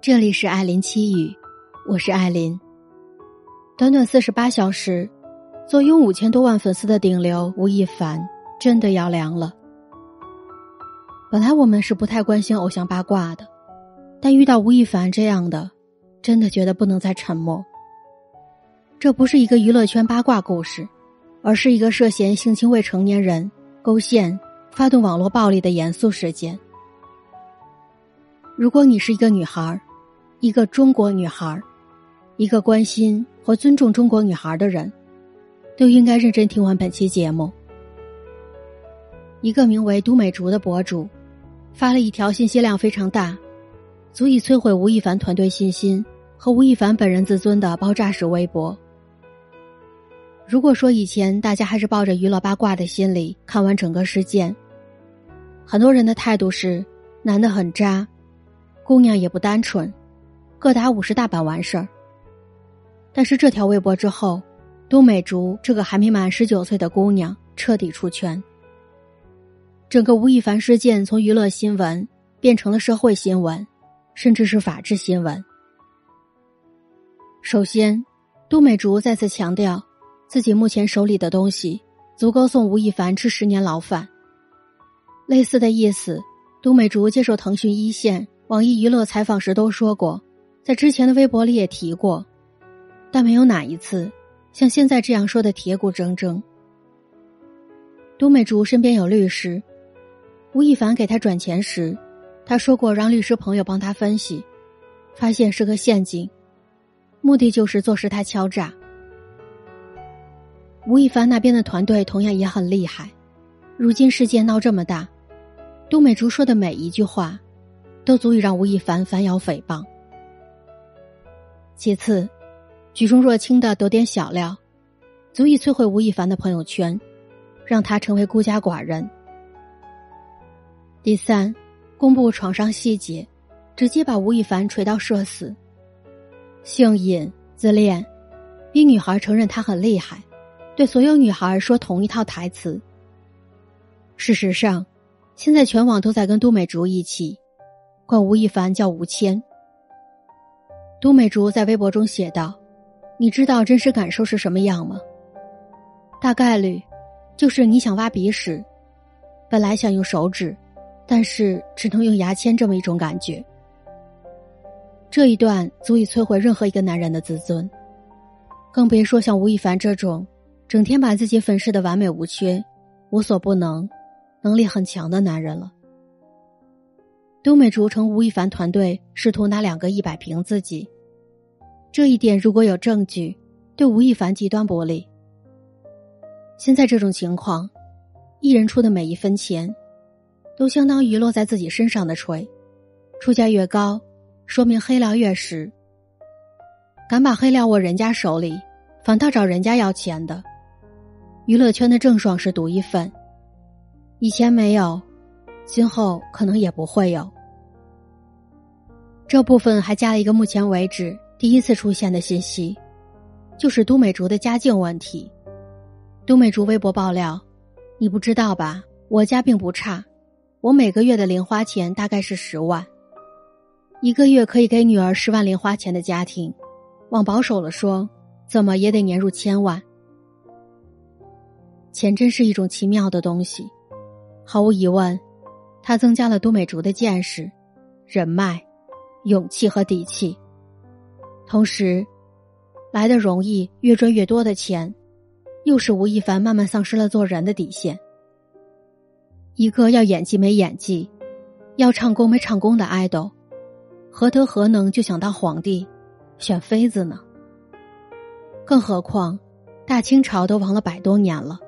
这里是艾琳七语，我是艾琳。短短四十八小时，坐拥五千多万粉丝的顶流吴亦凡真的要凉了。本来我们是不太关心偶像八卦的，但遇到吴亦凡这样的，真的觉得不能再沉默。这不是一个娱乐圈八卦故事，而是一个涉嫌性侵未成年人、勾线、发动网络暴力的严肃事件。如果你是一个女孩一个中国女孩一个关心和尊重中国女孩的人，都应该认真听完本期节目。一个名为都美竹的博主发了一条信息量非常大、足以摧毁吴亦凡团队信心和吴亦凡本人自尊的爆炸式微博。如果说以前大家还是抱着娱乐八卦的心理看完整个事件，很多人的态度是男的很渣。姑娘也不单纯，各打五十大板完事儿。但是这条微博之后，都美竹这个还没满十九岁的姑娘彻底出圈。整个吴亦凡事件从娱乐新闻变成了社会新闻，甚至是法制新闻。首先，都美竹再次强调，自己目前手里的东西足够送吴亦凡吃十年牢饭。类似的意思，都美竹接受腾讯一线。网易娱乐采访时都说过，在之前的微博里也提过，但没有哪一次像现在这样说的铁骨铮铮。都美竹身边有律师，吴亦凡给他转钱时，他说过让律师朋友帮他分析，发现是个陷阱，目的就是坐实他敲诈。吴亦凡那边的团队同样也很厉害，如今事件闹这么大，都美竹说的每一句话。都足以让吴亦凡反咬诽谤。其次，举重若轻的得点小料，足以摧毁吴亦凡的朋友圈，让他成为孤家寡人。第三，公布床上细节，直接把吴亦凡锤到社死。性瘾、自恋，逼女孩承认他很厉害，对所有女孩说同一套台词。事实上，现在全网都在跟都美竹一起。管吴亦凡叫吴谦。都美竹在微博中写道：“你知道真实感受是什么样吗？大概率，就是你想挖鼻屎，本来想用手指，但是只能用牙签这么一种感觉。这一段足以摧毁任何一个男人的自尊，更别说像吴亦凡这种整天把自己粉饰的完美无缺、无所不能、能力很强的男人了。”都美竹称吴亦凡团队试图拿两个亿摆平自己，这一点如果有证据，对吴亦凡极端不利。现在这种情况，艺人出的每一分钱，都相当于落在自己身上的锤，出价越高，说明黑料越实。敢把黑料握人家手里，反倒找人家要钱的，娱乐圈的郑爽是独一份，以前没有，今后可能也不会有。这部分还加了一个目前为止第一次出现的信息，就是都美竹的家境问题。都美竹微博爆料：“你不知道吧？我家并不差，我每个月的零花钱大概是十万，一个月可以给女儿十万零花钱的家庭，往保守了说，怎么也得年入千万。钱真是一种奇妙的东西，毫无疑问，它增加了都美竹的见识、人脉。”勇气和底气，同时，来的容易、越赚越多的钱，又使吴亦凡慢慢丧失了做人的底线。一个要演技没演技，要唱功没唱功的爱豆，何德何能就想当皇帝，选妃子呢？更何况，大清朝都亡了百多年了。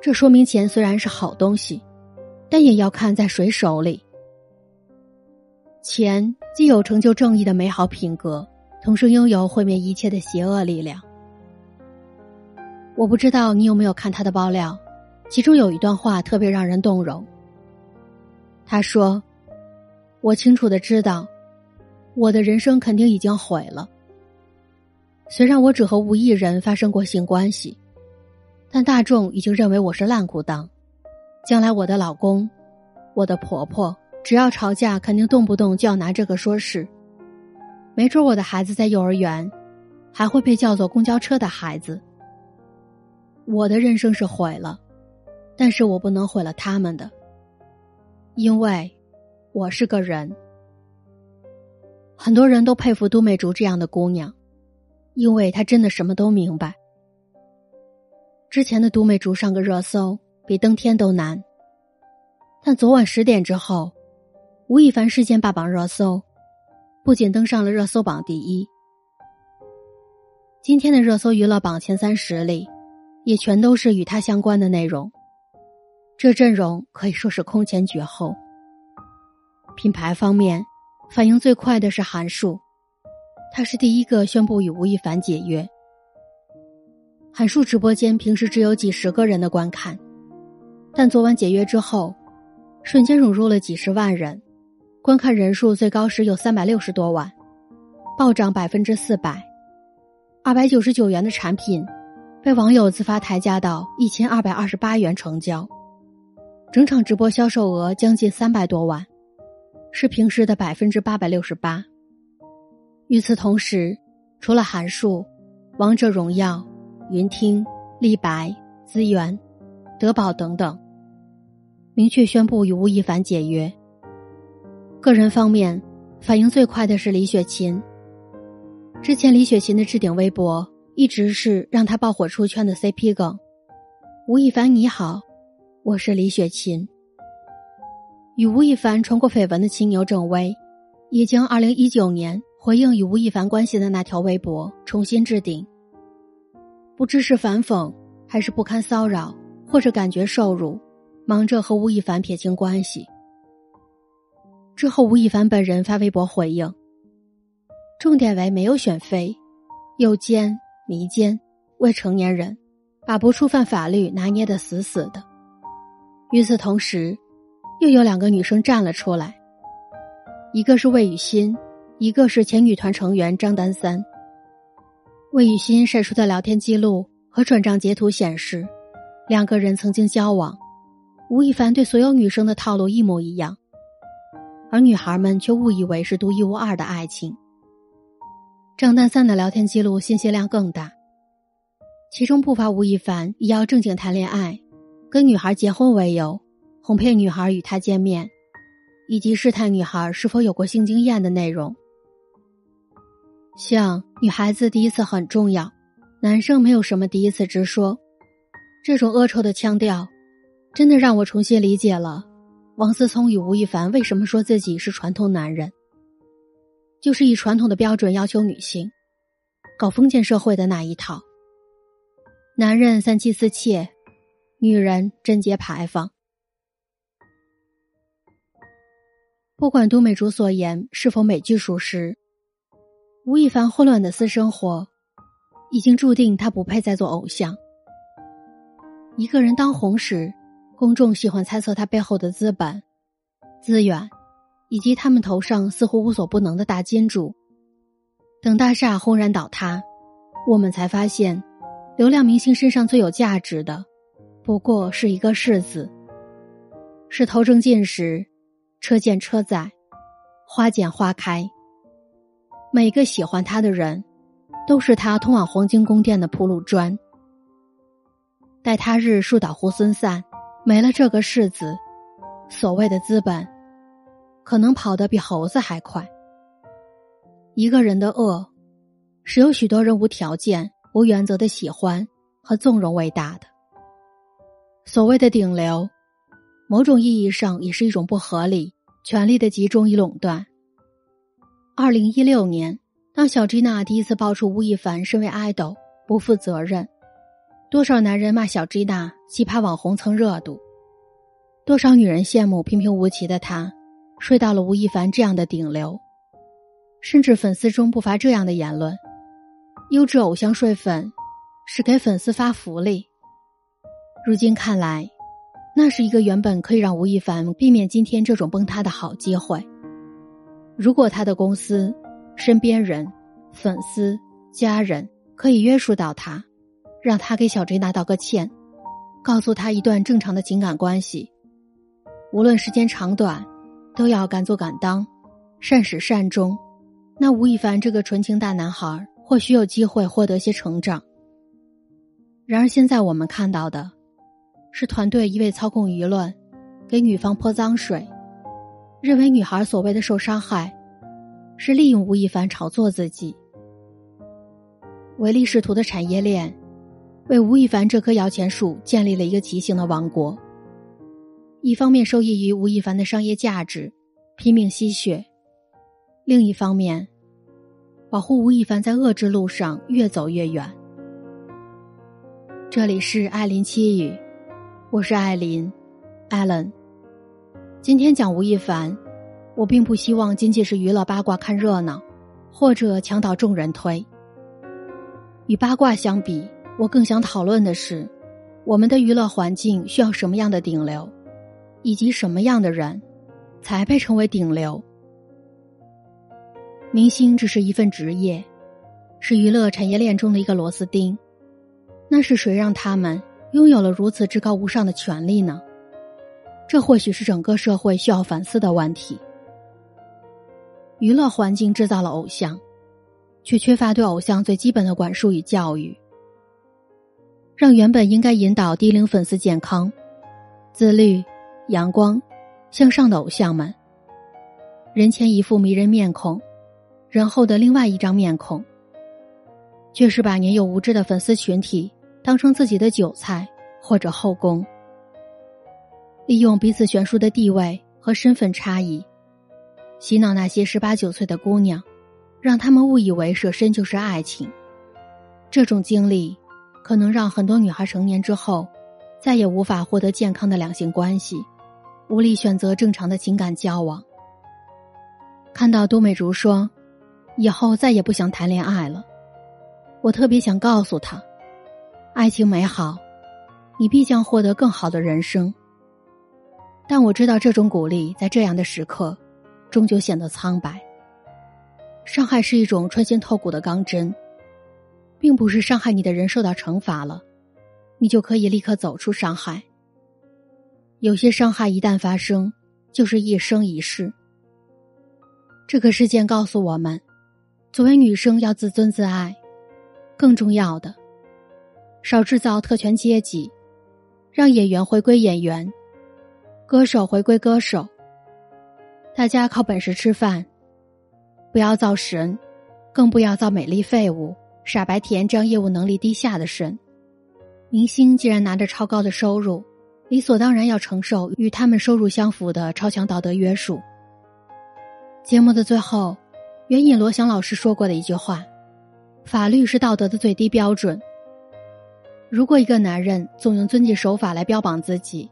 这说明钱虽然是好东西，但也要看在谁手里。钱既有成就正义的美好品格，同时拥有毁灭一切的邪恶力量。我不知道你有没有看他的爆料，其中有一段话特别让人动容。他说：“我清楚的知道，我的人生肯定已经毁了。虽然我只和无一人发生过性关系，但大众已经认为我是烂裤裆。将来我的老公、我的婆婆。”只要吵架，肯定动不动就要拿这个说事。没准我的孩子在幼儿园，还会被叫做公交车的孩子。我的人生是毁了，但是我不能毁了他们的，因为我是个人。很多人都佩服都美竹这样的姑娘，因为她真的什么都明白。之前的都美竹上个热搜比登天都难，但昨晚十点之后，吴亦凡事件霸榜热搜，不仅登上了热搜榜第一，今天的热搜娱乐榜前三十里，也全都是与他相关的内容。这阵容可以说是空前绝后。品牌方面。反应最快的是韩束，他是第一个宣布与吴亦凡解约。韩束直播间平时只有几十个人的观看，但昨晚解约之后，瞬间涌入了几十万人，观看人数最高时有三百六十多万，暴涨百分之四百。二百九十九元的产品，被网友自发抬价到一千二百二十八元成交，整场直播销售额将近三百多万。是平时的百分之八百六十八。与此同时，除了韩束、王者荣耀、云听、立白、资源、德宝等等，明确宣布与吴亦凡解约。个人方面，反应最快的是李雪琴。之前李雪琴的置顶微博一直是让她爆火出圈的 CP 梗：“吴亦凡你好，我是李雪琴。”与吴亦凡传过绯闻的青牛郑薇，也将二零一九年回应与吴亦凡关系的那条微博重新置顶。不知是反讽，还是不堪骚扰，或者感觉受辱，忙着和吴亦凡撇清关系。之后，吴亦凡本人发微博回应，重点为没有选妃、诱奸、迷奸、未成年人，把不触犯法律拿捏的死死的。与此同时。又有两个女生站了出来，一个是魏雨欣，一个是前女团成员张丹三。魏雨欣晒出的聊天记录和转账截图显示，两个人曾经交往。吴亦凡对所有女生的套路一模一样，而女孩们却误以为是独一无二的爱情。张丹三的聊天记录信息量更大，其中不乏吴亦凡以要正经谈恋爱、跟女孩结婚为由。哄骗女孩与他见面，以及试探女孩是否有过性经验的内容。像女孩子第一次很重要，男生没有什么第一次直说，这种恶臭的腔调，真的让我重新理解了王思聪与吴亦凡为什么说自己是传统男人，就是以传统的标准要求女性，搞封建社会的那一套。男人三妻四妾，女人贞洁牌坊。不管都美竹所言是否美剧属实，吴亦凡混乱的私生活，已经注定他不配再做偶像。一个人当红时，公众喜欢猜测他背后的资本、资源，以及他们头上似乎无所不能的大金主。等大厦轰然倒塌，我们才发现，流量明星身上最有价值的，不过是一个“是”字，是头正进时。车见车载，花见花开。每个喜欢他的人，都是他通往黄金宫殿的铺路砖。待他日树倒猢狲散，没了这个世子，所谓的资本，可能跑得比猴子还快。一个人的恶，是有许多人无条件、无原则的喜欢和纵容伟大的。所谓的顶流。某种意义上也是一种不合理、权力的集中与垄断。二零一六年，当小 G 娜第一次爆出吴亦凡身为爱豆不负责任，多少男人骂小 G 娜奇葩网红蹭热度，多少女人羡慕平平无奇的她睡到了吴亦凡这样的顶流，甚至粉丝中不乏这样的言论：优质偶像睡粉是给粉丝发福利。如今看来。那是一个原本可以让吴亦凡避免今天这种崩塌的好机会。如果他的公司、身边人、粉丝、家人可以约束到他，让他给小 J 娜道个歉，告诉他一段正常的情感关系，无论时间长短，都要敢做敢当，善始善终，那吴亦凡这个纯情大男孩或许有机会获得些成长。然而现在我们看到的，是团队一味操控舆论，给女方泼脏水，认为女孩所谓的受伤害，是利用吴亦凡炒作自己。唯利是图的产业链，为吴亦凡这棵摇钱树建立了一个畸形的王国。一方面受益于吴亦凡的商业价值，拼命吸血；另一方面，保护吴亦凡在恶之路上越走越远。这里是艾琳七语，我是艾琳，Allen。今天讲吴亦凡，我并不希望仅仅是娱乐八卦看热闹，或者墙倒众人推。与八卦相比，我更想讨论的是，我们的娱乐环境需要什么样的顶流。以及什么样的人，才配成为顶流？明星只是一份职业，是娱乐产业链中的一个螺丝钉。那是谁让他们拥有了如此至高无上的权利呢？这或许是整个社会需要反思的问题。娱乐环境制造了偶像，却缺乏对偶像最基本的管束与教育，让原本应该引导低龄粉丝健康、自律。阳光、向上的偶像们，人前一副迷人面孔，人后的另外一张面孔，却是把年幼无知的粉丝群体当成自己的韭菜或者后宫，利用彼此悬殊的地位和身份差异，洗脑那些十八九岁的姑娘，让他们误以为舍身就是爱情。这种经历，可能让很多女孩成年之后，再也无法获得健康的两性关系。无力选择正常的情感交往。看到杜美竹说：“以后再也不想谈恋爱了。”我特别想告诉她：“爱情美好，你必将获得更好的人生。”但我知道这种鼓励在这样的时刻，终究显得苍白。伤害是一种穿心透骨的钢针，并不是伤害你的人受到惩罚了，你就可以立刻走出伤害。有些伤害一旦发生，就是一生一世。这个事件告诉我们，作为女生要自尊自爱，更重要的，少制造特权阶级，让演员回归演员，歌手回归歌手。大家靠本事吃饭，不要造神，更不要造美丽废物、傻白甜这样业务能力低下的神。明星既然拿着超高的收入。理所当然要承受与他们收入相符的超强道德约束。节目的最后，援引罗翔老师说过的一句话：“法律是道德的最低标准。”如果一个男人总用遵纪守法来标榜自己，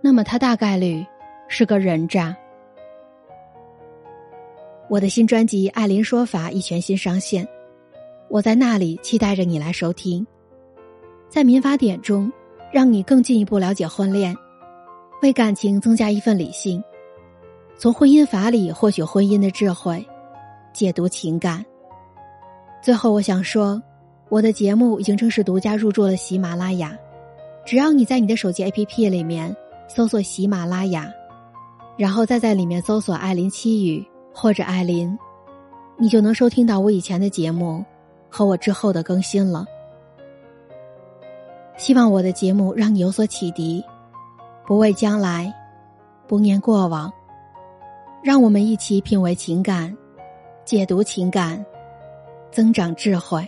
那么他大概率是个人渣。我的新专辑《艾琳说法》已全新上线，我在那里期待着你来收听。在民法典中。让你更进一步了解婚恋，为感情增加一份理性，从婚姻法里获取婚姻的智慧，解读情感。最后，我想说，我的节目已经正式独家入驻了喜马拉雅，只要你在你的手机 APP 里面搜索喜马拉雅，然后再在里面搜索“艾琳七语”或者“艾琳”，你就能收听到我以前的节目和我之后的更新了。希望我的节目让你有所启迪，不畏将来，不念过往，让我们一起品味情感，解读情感，增长智慧。